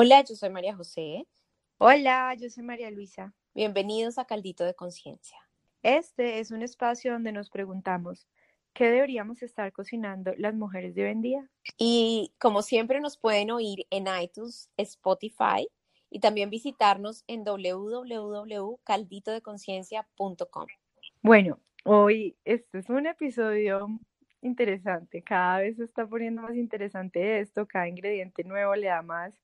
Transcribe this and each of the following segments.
Hola, yo soy María José. Hola, yo soy María Luisa. Bienvenidos a Caldito de Conciencia. Este es un espacio donde nos preguntamos, ¿qué deberíamos estar cocinando las mujeres de hoy en día? Y como siempre nos pueden oír en iTunes, Spotify y también visitarnos en www.calditodeconciencia.com. Bueno, hoy este es un episodio interesante. Cada vez se está poniendo más interesante esto, cada ingrediente nuevo le da más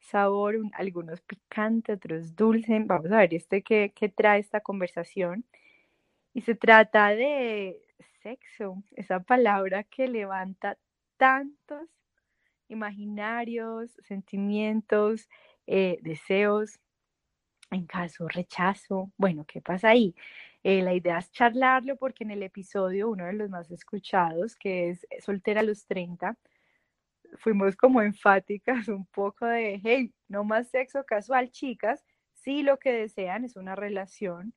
sabor, algunos picantes, otros dulces. Vamos a ver este que, trae esta conversación. Y se trata de sexo, esa palabra que levanta tantos imaginarios, sentimientos, eh, deseos, en caso rechazo. Bueno, ¿qué pasa ahí? Eh, la idea es charlarlo porque en el episodio, uno de los más escuchados, que es Soltera a los 30, fuimos como enfáticas un poco de, hey, no más sexo casual, chicas, si lo que desean es una relación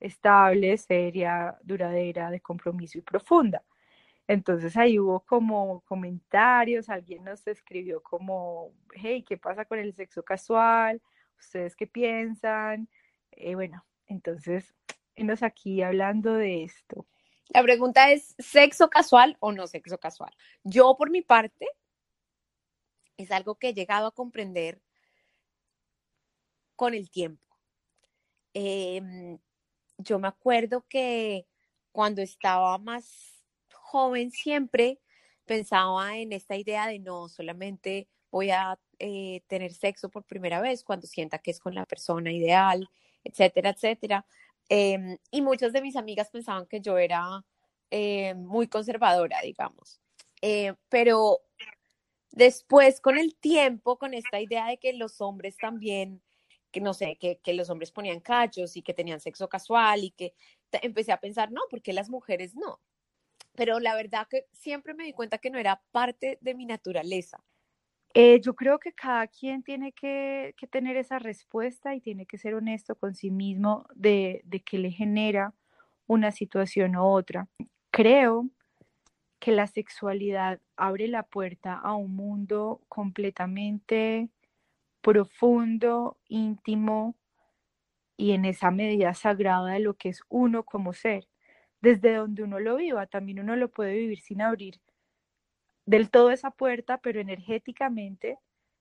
estable, seria, duradera, de compromiso y profunda. Entonces ahí hubo como comentarios, alguien nos escribió como, hey, ¿qué pasa con el sexo casual? ¿Ustedes qué piensan? Eh, bueno, entonces, venos aquí hablando de esto. La pregunta es, ¿sexo casual o no sexo casual? Yo por mi parte es algo que he llegado a comprender con el tiempo. Em, yo me acuerdo que cuando estaba más joven siempre pensaba en esta idea de no, solamente voy a eh, tener sexo por primera vez cuando sienta que es con la persona ideal, etcétera, etcétera. Em, y muchas de mis amigas pensaban que yo era eh, muy conservadora, digamos. Eh, pero Después, con el tiempo, con esta idea de que los hombres también, que no sé, que, los hombres ponían cachos y que tenían sexo casual y que empecé a pensar, no, porque las mujeres no? Pero la verdad que siempre me di cuenta que no era parte de mi naturaleza. Eh, yo creo que cada quien tiene que, tener esa respuesta y tiene que ser honesto con sí mismo de, de qué le genera una situación u otra. Creo que la sexualidad abre la puerta a un mundo completamente profundo, íntimo y en esa medida sagrada de lo que es uno como ser. Desde donde uno lo viva, también uno lo puede vivir sin abrir del todo esa puerta, pero energéticamente,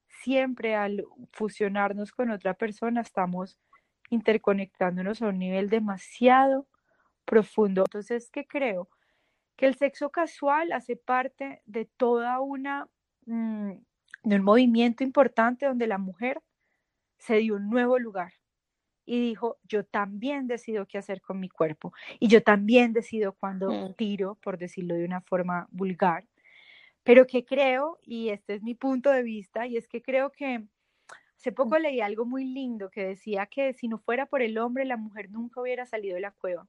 siempre al fusionarnos con otra persona, estamos interconectándonos a un nivel demasiado profundo. Entonces, ¿qué creo? Que el sexo casual hace parte de toda una, mm, de un movimiento importante donde la mujer se dio un nuevo lugar y dijo, yo también decido qué hacer con mi cuerpo y yo también decido cuando mm. tiro, por decirlo de una forma vulgar, pero que creo, y este es mi punto de vista, y es que creo que hace poco mm. leí algo muy lindo que decía que si no fuera por el hombre, la mujer nunca hubiera salido de la cueva.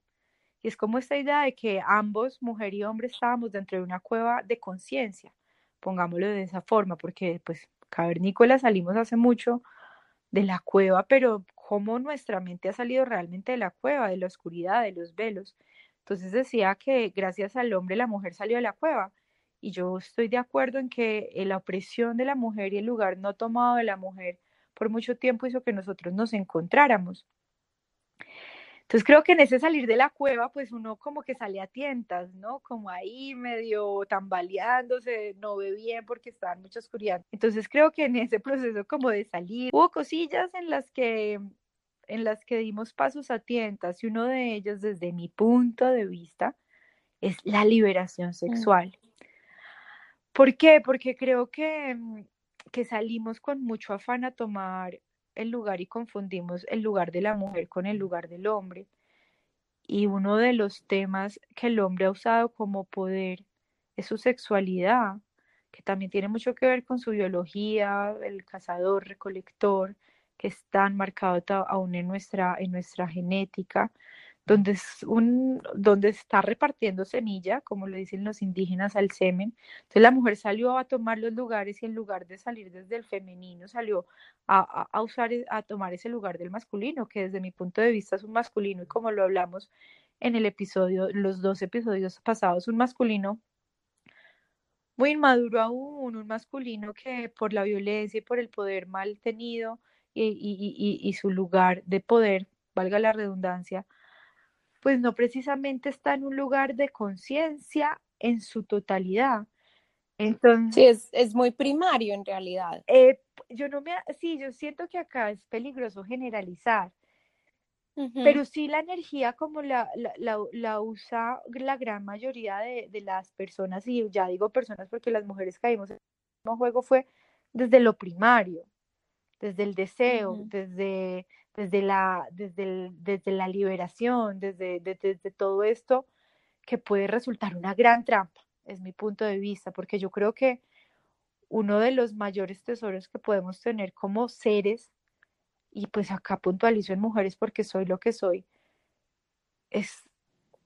Y es como esta idea de que ambos, mujer y hombre, estábamos dentro de una cueva de conciencia, pongámoslo de esa forma, porque pues cavernícola salimos hace mucho de la cueva, pero cómo nuestra mente ha salido realmente de la cueva, de la oscuridad, de los velos. Entonces decía que gracias al hombre la mujer salió de la cueva. Y yo estoy de acuerdo en que la opresión de la mujer y el lugar no tomado de la mujer por mucho tiempo hizo que nosotros nos encontráramos. Entonces creo que en ese salir de la cueva, pues uno como que sale a tientas, ¿no? Como ahí medio tambaleándose, no ve bien porque está en mucha oscuridad. Entonces creo que en ese proceso como de salir, hubo cosillas en las que en las que dimos pasos a tientas y uno de ellos desde mi punto de vista es la liberación mm. sexual. ¿Por qué? Porque creo que, que salimos con mucho afán a tomar el lugar y confundimos el lugar de la mujer con el lugar del hombre. Y uno de los temas que el hombre ha usado como poder es su sexualidad, que también tiene mucho que ver con su biología, el cazador, recolector, que están marcados aún en nuestra, en nuestra genética donde, es un, donde está repartiendo semilla, como le dicen los indígenas, al semen. Entonces la mujer salió a tomar los lugares y en lugar de salir desde el femenino, salió a, a, usar, e, a tomar ese lugar del masculino, que desde mi punto de vista es un masculino y como lo hablamos en el episodio, los dos episodios pasados, un masculino muy inmaduro aún, un masculino que por la violencia y por el poder mal tenido y, y, y, y su lugar de poder, valga la redundancia, pues no precisamente está en un lugar de conciencia en su totalidad. Entonces, sí, es, es, muy primario en realidad. Eh, yo no me, sí, yo siento que acá es peligroso generalizar, pero sí la energía como la, la, la, la, usa la gran mayoría de, de, las personas, y ya digo personas porque las mujeres caímos en el mismo juego, fue desde lo primario, desde el deseo, desde, desde, la, desde, desde la liberación, desde, desde todo esto que puede resultar una gran trampa, es mi punto de vista, porque yo creo que uno de los mayores tesoros que podemos tener como seres y pues acá puntualizo en mujeres porque soy lo que soy, es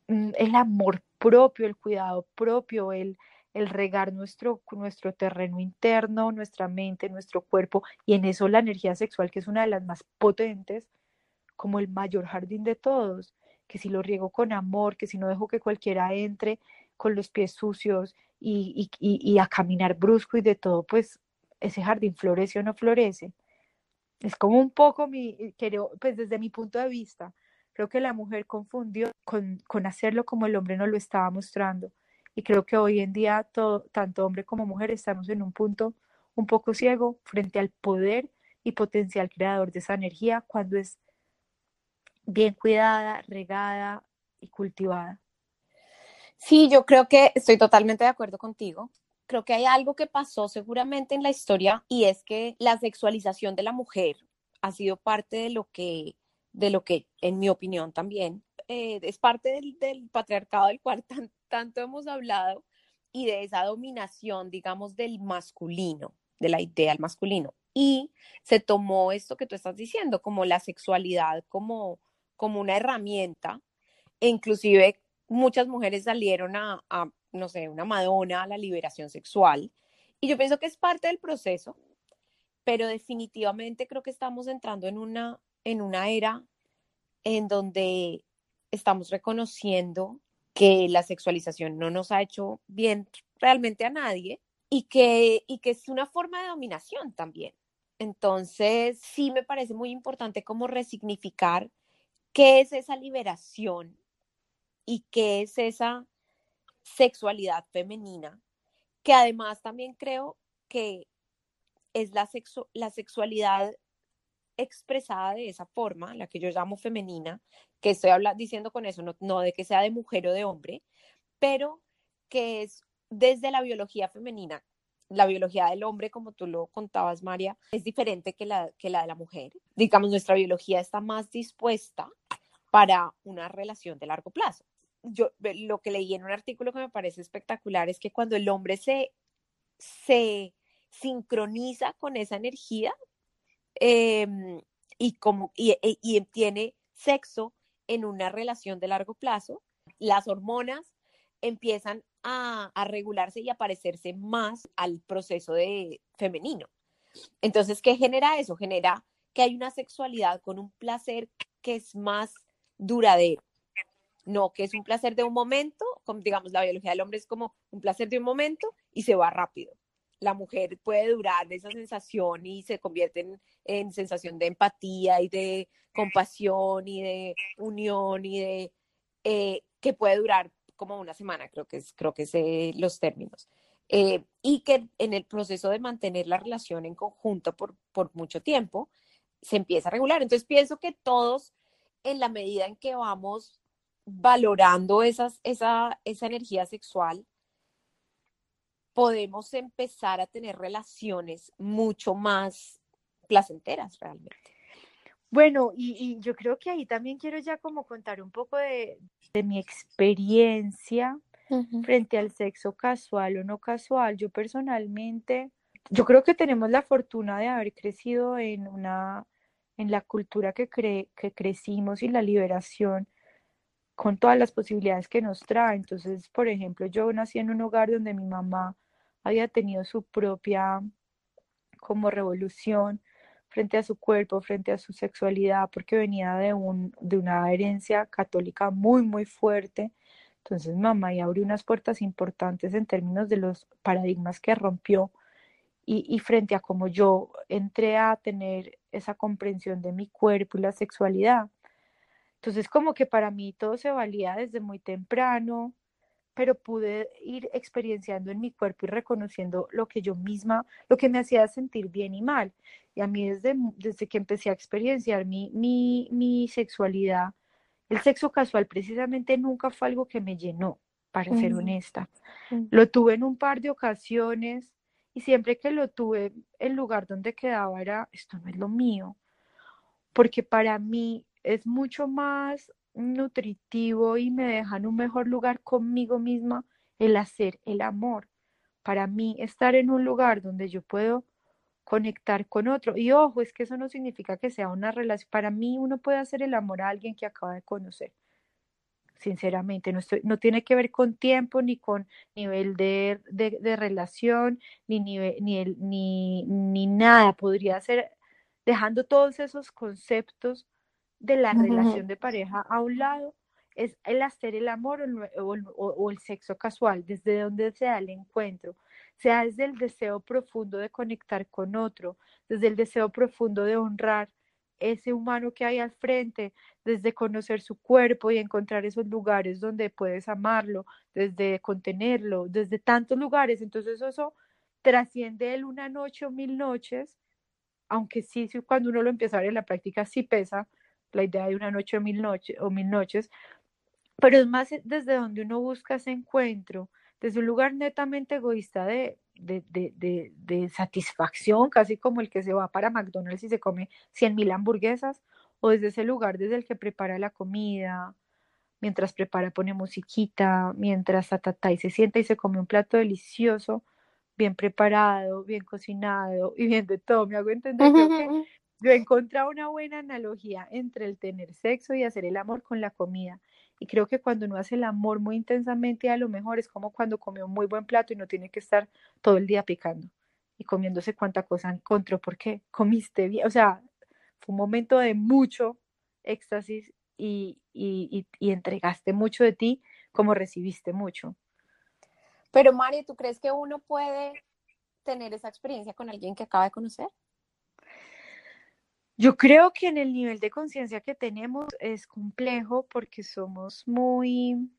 mm, el amor propio, el cuidado propio, el, el regar nuestro, nuestro terreno interno, nuestra mente, nuestro cuerpo, y en eso la energía sexual, que es una de las más potentes, como el mayor jardín de todos, que si lo riego con amor, que si no dejo que cualquiera entre con los pies sucios y, y, y a caminar brusco y de todo, pues ese jardín florece o no florece. Es como un poco mi, creo, pues desde mi punto de vista, creo que la mujer confundió con, con hacerlo como el hombre no lo estaba mostrando. Y creo que hoy en día tanto hombre como mujer estamos en un punto un poco ciego frente al poder y potencial creador de esa energía cuando es bien cuidada, regada y cultivada. Sí, yo creo que estoy totalmente de acuerdo contigo creo que hay algo que pasó seguramente en la historia y es que la sexualización de la mujer ha sido parte de lo que, de lo que en mi opinión también, eh, es parte del, patriarcado del cual tanto hemos hablado y de esa dominación, digamos, del masculino, de la idea del masculino. Y se tomó esto que tú estás diciendo, como la sexualidad, como, como una herramienta. E inclusive muchas mujeres salieron a, a no sé, una Madonna, la liberación sexual. Y yo pienso que es parte del proceso, pero definitivamente creo que estamos entrando en una, en una era en donde estamos reconociendo que la sexualización no nos ha hecho bien realmente a nadie y que, y que es una forma de dominación también. Entonces, sí me parece muy importante como resignificar qué es esa liberación y qué es esa sexualidad femenina, que además también creo que es la, la sexualidad expresada de esa forma, la que yo llamo femenina, que estoy hablando, diciendo con eso, no, de que sea de mujer o de hombre, pero que es desde la biología femenina. La biología del hombre, como tú lo contabas, María, es diferente que la, que la de la mujer. Digamos, nuestra biología está más dispuesta para una relación de largo plazo yo lo que leí en un artículo que me parece espectacular es que cuando el hombre se, se sincroniza con esa energía em, y, como, y, e, y, tiene sexo en una relación de largo plazo, las hormonas empiezan a, a regularse y a parecerse más al proceso de femenino. Entonces, ¿qué genera eso? Genera que hay una sexualidad con un placer que es más duradero no, que es un placer de un momento, como digamos la biología del hombre es como un placer de un momento y se va rápido. La mujer puede durar esa sensación y se convierte en, sensación de empatía y de compasión y de unión y de eh, que puede durar como una semana, creo que es, creo que es eh, los términos. Eh, y que en el proceso de mantener la relación en conjunto por, por mucho tiempo, se empieza a regular. Entonces pienso que todos, en la medida en que vamos valorando esas, esa, esa energía sexual, podemos empezar a tener relaciones mucho más placenteras realmente. Bueno, y, yo creo que ahí también quiero ya como contar un poco de, mi experiencia frente al sexo casual o no casual. Yo personalmente, yo creo que tenemos la fortuna de haber crecido en una, en la cultura que, cre que crecimos y la liberación con todas las posibilidades que nos trae. Entonces, por ejemplo, yo nací en un hogar donde mi mamá había tenido su propia como revolución frente a su cuerpo, frente a su sexualidad, porque venía de, un, de una herencia católica muy, muy fuerte, Entonces, mamá, y abrió unas puertas importantes en términos de los paradigmas que rompió y, y frente a cómo yo entré a tener esa comprensión de mi cuerpo y la sexualidad. Entonces, como que para mí todo se valía desde muy temprano, pero pude ir experienciando en mi cuerpo y reconociendo lo que yo misma, lo que me hacía sentir bien y mal. Y a mí desde, desde que empecé a experienciar mi, mi, mi sexualidad, el sexo casual precisamente nunca fue algo que me llenó, para ser honesta. Lo tuve en un par de ocasiones y siempre que lo tuve, el lugar donde quedaba era, esto no es lo mío, porque para mí es mucho más nutritivo y me deja un mejor lugar conmigo misma el hacer el amor. Para mí, estar en un lugar donde yo puedo conectar con otro. Y ojo, es que eso no significa que sea una relación. Para mí, uno puede hacer el amor a alguien que acaba de conocer. Sinceramente, no, estoy, no tiene que ver con tiempo, ni con nivel de, de, relación, ni, nivel, ni, el, ni, ni nada. Podría ser dejando todos esos conceptos de la relación de pareja a un lado es el hacer el amor o, el sexo casual, desde donde se da el encuentro, sea desde el deseo profundo de conectar con otro, desde el deseo profundo de honrar ese humano que hay al frente, desde conocer su cuerpo y encontrar esos lugares donde puedes amarlo, desde contenerlo, desde tantos lugares. Entonces eso trasciende el una noche o mil noches, aunque sí, cuando uno lo empieza a ver en la práctica sí pesa, la idea de una noche o mil, noches o mil noches, pero es más desde donde uno busca ese encuentro, desde un lugar netamente egoísta de, de, de, de, satisfacción, casi como el que se va para McDonald's y se come cien mil hamburguesas, o desde ese lugar desde el que prepara la comida, mientras prepara pone musiquita, mientras tatata y se sienta y se come un plato delicioso, bien preparado, bien cocinado y bien de todo. Me hago entender que yo he encontrado una buena analogía entre el tener sexo y hacer el amor con la comida. Y creo que cuando uno hace el amor muy intensamente, a lo mejor es como cuando come un muy buen plato y no tiene que estar todo el día picando y comiéndose cuánta cosa encontró porque comiste bien. O sea, fue un momento de mucho éxtasis y, entregaste mucho de ti como recibiste mucho. Pero Mari, ¿tú crees que uno puede tener esa experiencia con alguien que acaba de conocer? Yo creo que en el nivel de conciencia que tenemos es complejo porque somos muy,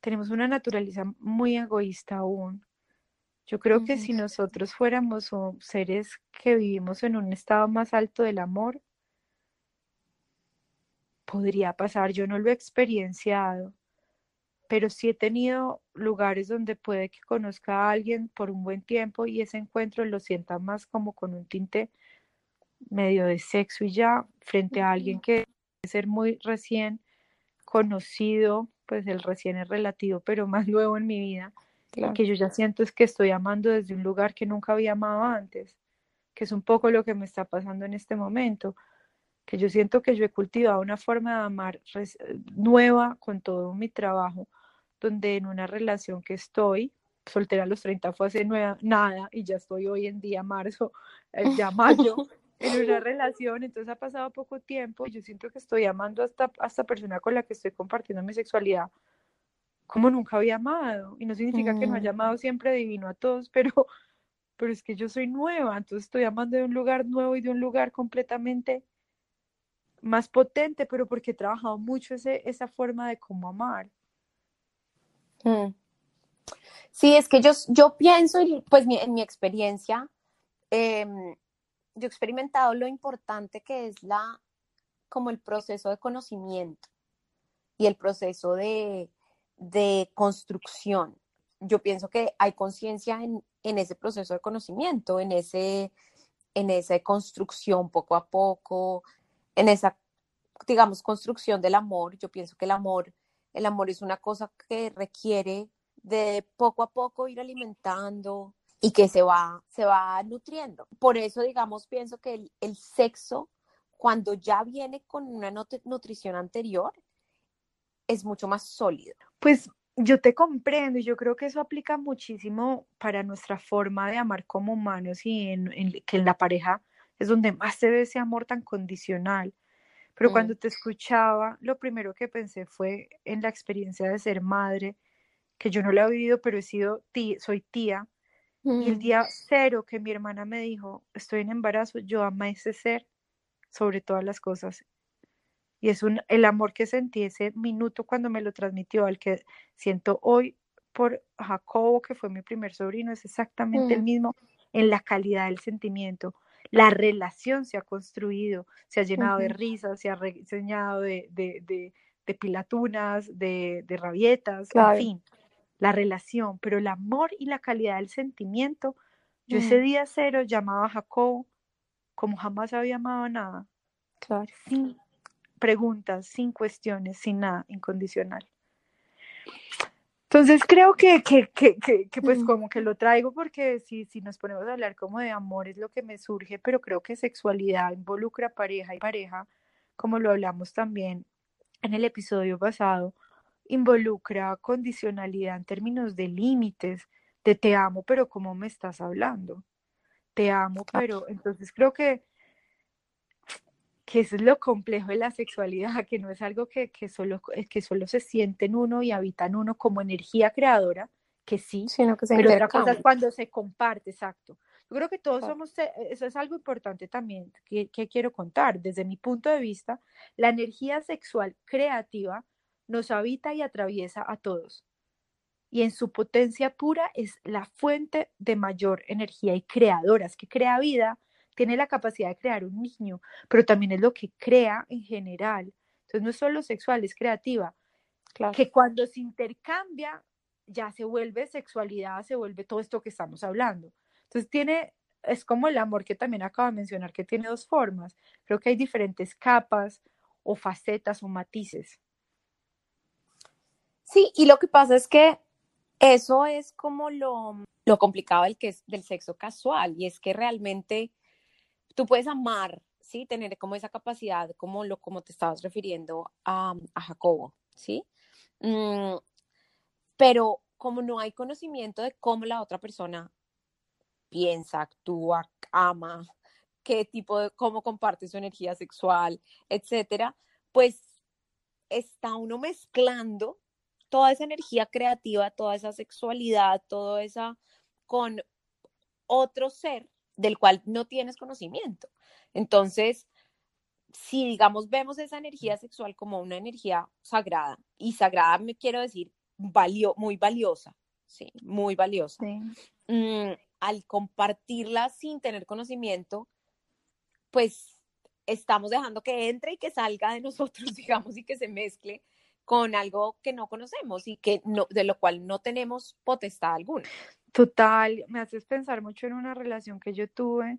tenemos una naturaleza muy egoísta aún. Yo creo que si nosotros fuéramos seres que vivimos en un estado más alto del amor, podría pasar. Yo no lo he experienciado, pero sí he tenido lugares donde puede que conozca a alguien por un buen tiempo y ese encuentro lo sienta más como con un tinte medio de sexo y ya, frente a alguien que debe ser muy recién conocido, pues el recién es relativo, pero más nuevo en mi vida, que yo ya siento es que estoy amando desde un lugar que nunca había amado antes, que es un poco lo que me está pasando en este momento, que yo siento que yo he cultivado una forma de amar nueva con todo mi trabajo, donde en una relación que estoy, soltera a los 30 fue hace nada y ya estoy hoy en día, marzo, eh, ya mayo, en una relación, entonces ha pasado poco tiempo y yo siento que estoy amando a esta, esta persona con la que estoy compartiendo mi sexualidad como nunca había amado. Y no significa que no haya mm. amado siempre divino a todos, pero, pero es que yo soy nueva, entonces estoy amando de un lugar nuevo y de un lugar completamente más potente, pero porque he trabajado mucho ese, esa forma de cómo amar. Mm. Sí, es que yo, yo pienso, pues en mi experiencia, eh, yo he experimentado lo importante que es la, como el proceso de conocimiento y el proceso de, de construcción. Yo pienso que hay conciencia en, en, ese proceso de conocimiento, en, ese, en esa construcción poco a poco, en esa, digamos, construcción del amor. Yo pienso que el amor, el amor es una cosa que requiere de poco a poco ir alimentando, y que se va, se va nutriendo. Por eso, digamos, pienso que el, el sexo, cuando ya viene con una nutrición anterior, es mucho más sólido. Pues yo te comprendo y yo creo que eso aplica muchísimo para nuestra forma de amar como humanos y en, que en la pareja es donde más se ve ese amor tan condicional. Pero cuando te escuchaba, lo primero que pensé fue en la experiencia de ser madre, que yo no la he vivido, pero he sido tía, soy tía. Y el día cero que mi hermana me dijo, estoy en embarazo, yo amé ese ser sobre todas las cosas. Y es un, el amor que sentí ese minuto cuando me lo transmitió, al que siento hoy por Jacobo, que fue mi primer sobrino, es exactamente el mismo en la calidad del sentimiento. La relación se ha construido, se ha llenado de risas, se ha llenado de, de, de, pilatunas, de, de rabietas, en fin, la relación, pero el amor y la calidad del sentimiento, yo ese día cero llamaba a Jacobo como jamás había amado nada. Claro. Sin preguntas, sin cuestiones, sin nada, incondicional. Entonces creo que, que, que, que, pues como que lo traigo porque si, si nos ponemos a hablar como de amor es lo que me surge, pero creo que sexualidad involucra pareja y pareja, como lo hablamos también en el episodio pasado, involucra condicionalidad en términos de límites, de te amo, pero ¿cómo me estás hablando? Te amo, pero entonces creo que que eso es lo complejo de la sexualidad, que no es algo que, que, solo, que solo se siente en uno y habita en uno como energía creadora, que sí, Sino que se pero otra cosa es cuando se comparte, exacto. Yo creo que todos somos, eh, eso es algo importante también que, que quiero contar. Desde mi punto de vista, la energía sexual creativa nos habita y atraviesa a todos. Y en su potencia pura es la fuente de mayor energía y creadora, es que crea vida, tiene la capacidad de crear un niño, pero también es lo que crea en general. Entonces no es solo sexual, es creativa. Que cuando se intercambia, ya se vuelve sexualidad, se vuelve todo esto que estamos hablando. Entonces tiene, es como el amor que también acabo de mencionar, que tiene dos formas. Creo que hay diferentes capas o facetas o matices. Sí, y lo que pasa es que eso es como lo, lo complicado del, que es, del sexo casual, y es que realmente tú puedes amar, ¿sí? Tener como esa capacidad, como, lo, como te estabas refiriendo a, a Jacobo, ¿sí? Mm, pero como no hay conocimiento de cómo la otra persona piensa, actúa, ama, qué tipo de, cómo comparte su energía sexual, etcétera, pues está uno mezclando toda esa energía creativa, toda esa sexualidad, todo esa con otro ser del cual no tienes conocimiento. Entonces, si digamos vemos esa energía sexual como una energía sagrada, y sagrada me quiero decir valio, muy valiosa, sí, muy valiosa, mm, al compartirla sin tener conocimiento, pues estamos dejando que entre y que salga de nosotros, digamos, y que se mezcle con algo que no conocemos y que no, de lo cual no tenemos potestad alguna. Total, me haces pensar mucho en una relación que yo tuve,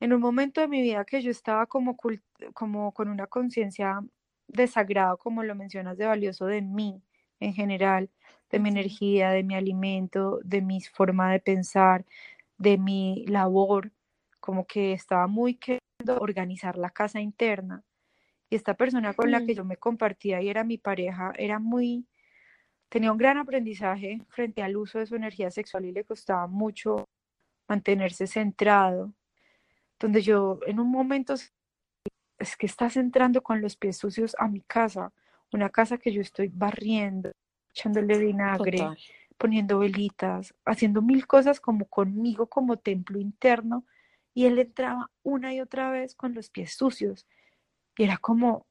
en un momento de mi vida que yo estaba como, como con una conciencia desagrado, como lo mencionas, de valioso de mí en general, de mi energía, de mi alimento, de mi forma de pensar, de mi labor, como que estaba muy queriendo organizar la casa interna. Y esta persona con la que yo me compartía y era mi pareja, era muy tenía un gran aprendizaje frente al uso de su energía sexual y le costaba mucho mantenerse centrado, donde yo en un momento es que estás entrando con los pies sucios a mi casa, una casa que yo estoy barriendo, echándole vinagre, poniendo velitas, haciendo mil cosas como conmigo como templo interno, y él entraba una y otra vez con los pies sucios. Y era como,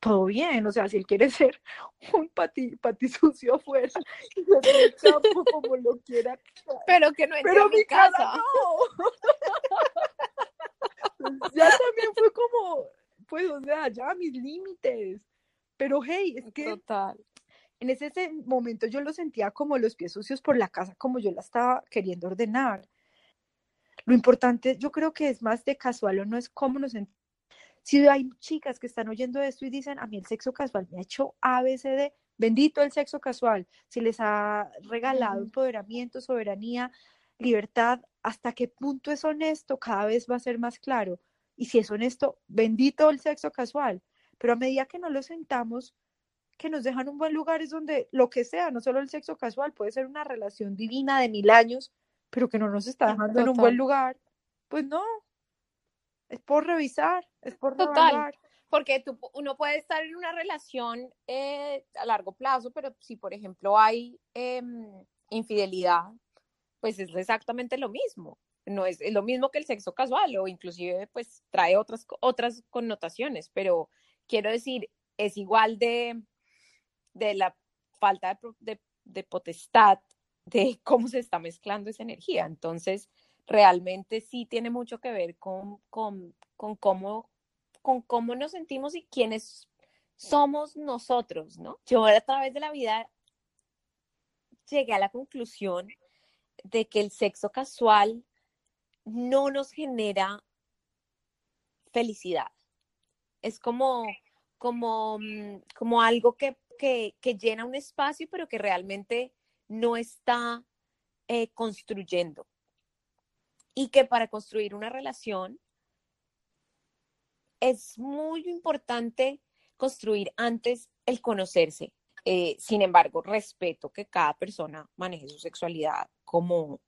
todo bien, o sea, si él quiere ser un pati, pati sucio afuera y el campo como lo quiera. Pero que no Pero mi casa. no. ya también fue como, pues, o sea, ya mis límites. Pero hey, es que Total. en ese, ese momento yo lo sentía como los pies sucios por la casa, como yo la estaba queriendo ordenar. Lo importante, yo creo que es más de casual o no es cómo nos sentimos si hay chicas que están oyendo esto y dicen, a mí el sexo casual me ha hecho ABCD, bendito el sexo casual, si les ha regalado empoderamiento, soberanía, libertad, hasta qué punto es honesto, cada vez va a ser más claro. Y si es honesto, bendito el sexo casual. Pero a medida que no lo sentamos, que nos dejan un buen lugar es donde lo que sea, no solo el sexo casual, puede ser una relación divina de mil años, pero que no nos está dejando en un buen lugar, pues no, es por revisar, es por Total. porque tú, uno puede estar en una relación eh, a largo plazo, pero si, por ejemplo, hay em, infidelidad, pues es exactamente lo mismo. No es, lo mismo que el sexo casual o inclusive pues trae otras, otras connotaciones, pero quiero decir, es igual de, de la falta de, de, potestad de cómo se está mezclando esa energía. Entonces, realmente sí tiene mucho que ver con, con, con cómo con cómo nos sentimos y quiénes somos nosotros, ¿no? Yo a través de la vida llegué a la conclusión de que el sexo casual no nos genera felicidad. Es como, como, mm, como algo que, llena un espacio, pero que realmente no está eh, construyendo. Y que para construir una relación es muy importante construir antes el conocerse. Eh, sin embargo, respeto que cada persona maneje su sexualidad como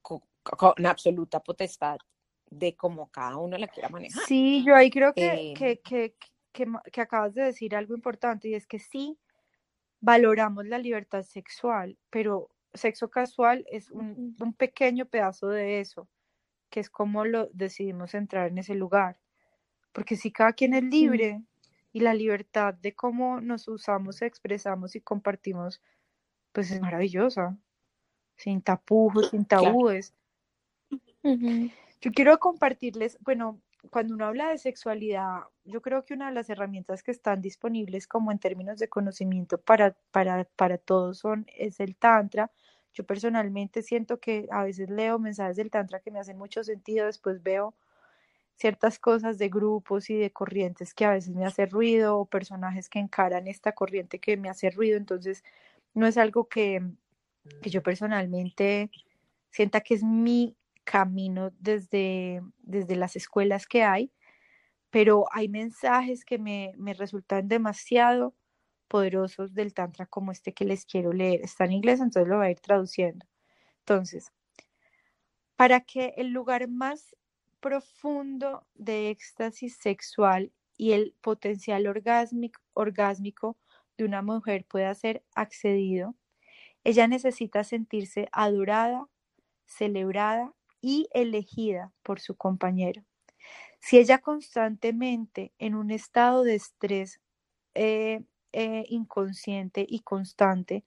con, absoluta potestad de cómo cada uno la quiera manejar. Sí, yo ahí creo que, eh, que, que, acabas de decir algo importante y es que sí valoramos la libertad sexual, pero sexo casual es un, un pequeño pedazo de eso, que es como lo decidimos entrar en ese lugar. Porque si cada quien es libre y la libertad de cómo nos usamos, expresamos y compartimos, pues es maravillosa, sin tapujos, sin tabúes. Yo quiero compartirles, bueno, cuando uno habla de sexualidad, yo creo que una de las herramientas que están disponibles como en términos de conocimiento para, para, para todos son, es el tantra. Yo personalmente siento que a veces leo mensajes del tantra que me hacen mucho sentido, después veo ciertas cosas de grupos y de corrientes que a veces me hace ruido o personajes que encaran esta corriente que me hace ruido, entonces no es algo que, yo personalmente sienta que es mi camino desde, desde las escuelas que hay, pero hay mensajes que me, me resultan demasiado poderosos del Tantra como este que les quiero leer. Está en inglés, entonces lo voy a ir traduciendo. Entonces, para que el lugar más profundo de éxtasis sexual y el potencial orgásmico, orgásmico de una mujer pueda ser accedido, ella necesita sentirse adorada, celebrada y elegida por su compañero. Si ella constantemente en un estado de estrés eh, eh, inconsciente y constante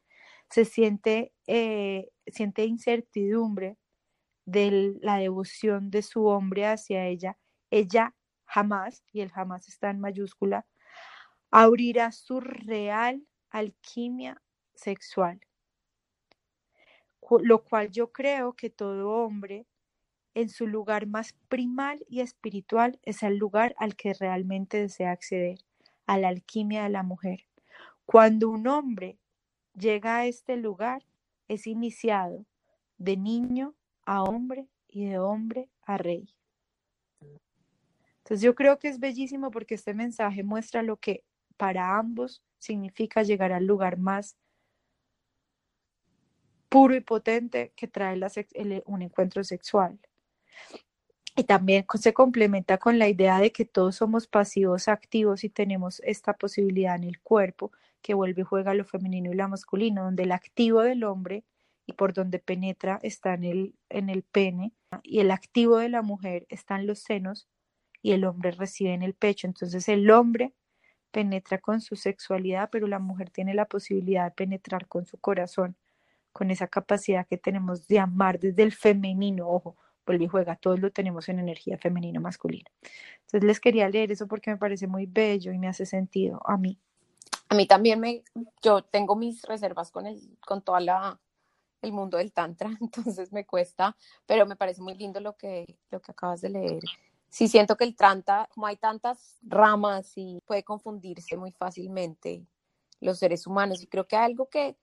se siente, eh, siente incertidumbre, de la devoción de su hombre hacia ella, ella jamás, y el jamás está en mayúscula, abrirá su real alquimia sexual. Lo cual yo creo que todo hombre en su lugar más primal y espiritual es el lugar al que realmente desea acceder, a la alquimia de la mujer. Cuando un hombre llega a este lugar, es iniciado de niño a hombre y de hombre a rey. Entonces yo creo que es bellísimo porque este mensaje muestra lo que para ambos significa llegar al lugar más puro y potente que trae un encuentro sexual. Y también se complementa con la idea de que todos somos pasivos activos y tenemos esta posibilidad en el cuerpo que vuelve y juega lo femenino y lo masculino, donde el activo del hombre y por donde penetra está en el, en el pene y el activo de la mujer está en los senos y el hombre reside en el pecho. Entonces el hombre penetra con su sexualidad, pero la mujer tiene la posibilidad de penetrar con su corazón, con esa capacidad que tenemos de amar desde el femenino. Ojo, vuelve y juega, todos lo tenemos en energía femenino masculina. Entonces les quería leer eso porque me parece muy bello y me hace sentido a mí. A mí también me, yo tengo mis reservas con, el, con toda la el mundo del tantra, entonces me cuesta, pero me parece muy lindo lo que, lo que acabas de leer. Sí siento que el tantra, como hay tantas ramas y puede confundirse muy fácilmente los seres humanos y creo que algo que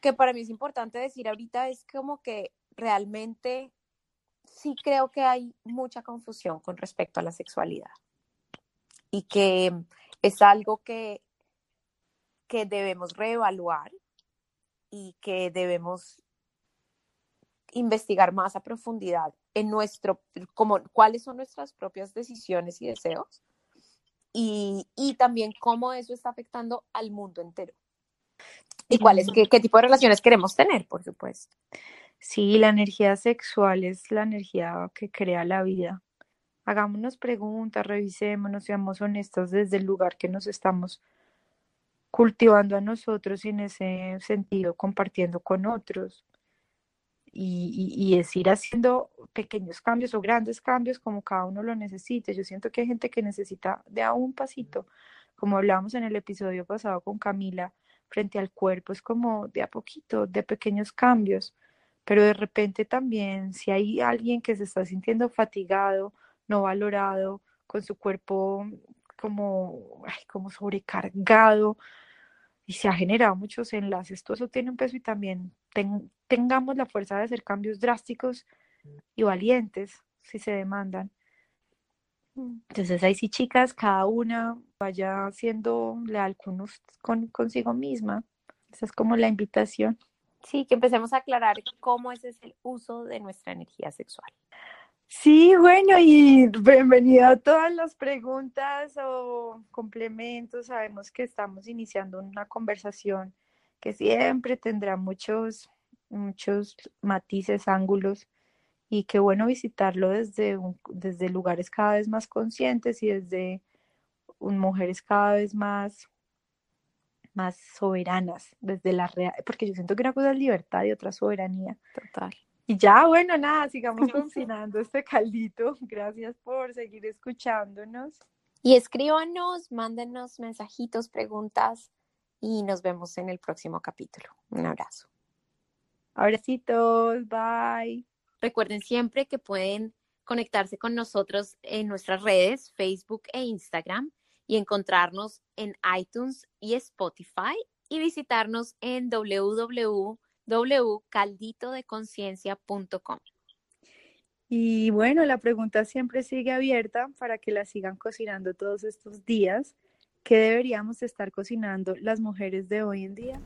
que para mí es importante decir ahorita es como que realmente sí creo que hay mucha confusión con respecto a la sexualidad y que es algo que, que debemos reevaluar y que debemos investigar más a profundidad en nuestro, como cuáles son nuestras propias decisiones y deseos y, y también cómo eso está afectando al mundo entero. Y cuáles, qué, qué tipo de relaciones queremos tener, por supuesto. Sí, la energía sexual es la energía que crea la vida. Hagámonos preguntas, revisémonos, seamos honestos desde el lugar que nos estamos cultivando a nosotros y en ese sentido compartiendo con otros. Y, y, es ir haciendo pequeños cambios o grandes cambios como cada uno lo necesite. Yo siento que hay gente que necesita de a un pasito, como hablábamos en el episodio pasado con Camila, frente al cuerpo, es como de a poquito, de pequeños cambios. Pero de repente también, si hay alguien que se está sintiendo fatigado, no valorado, con su cuerpo como, como sobrecargado, y se ha generado muchos enlaces. Todo eso tiene un peso y también tengamos la fuerza de hacer cambios drásticos y valientes si se demandan. Entonces ahí sí, chicas, cada una vaya siendo leal con, con, consigo misma. Esa es como la invitación. Sí, que empecemos a aclarar cómo ese es el uso de nuestra energía sexual. Sí, bueno, y bienvenida a todas las preguntas o complementos. Sabemos que estamos iniciando una conversación que siempre tendrá muchos, muchos matices, ángulos, y qué bueno visitarlo desde, desde lugares cada vez más conscientes y desde mujeres cada vez más, más soberanas, desde la real, porque yo siento que una cosa es libertad y otra soberanía. Total. Y ya, bueno, nada, sigamos cocinando este caldito. Gracias por seguir escuchándonos. Y escríbanos, mándenos mensajitos, preguntas y nos vemos en el próximo capítulo. Un abrazo. Abracitos, bye. Recuerden siempre que pueden conectarse con nosotros en nuestras redes, Facebook e Instagram, y encontrarnos en iTunes y Spotify y visitarnos en www www.calditodeconciencia.com. Y bueno, la pregunta siempre sigue abierta para que la sigan cocinando todos estos días. ¿Qué deberíamos estar cocinando las mujeres de hoy en día?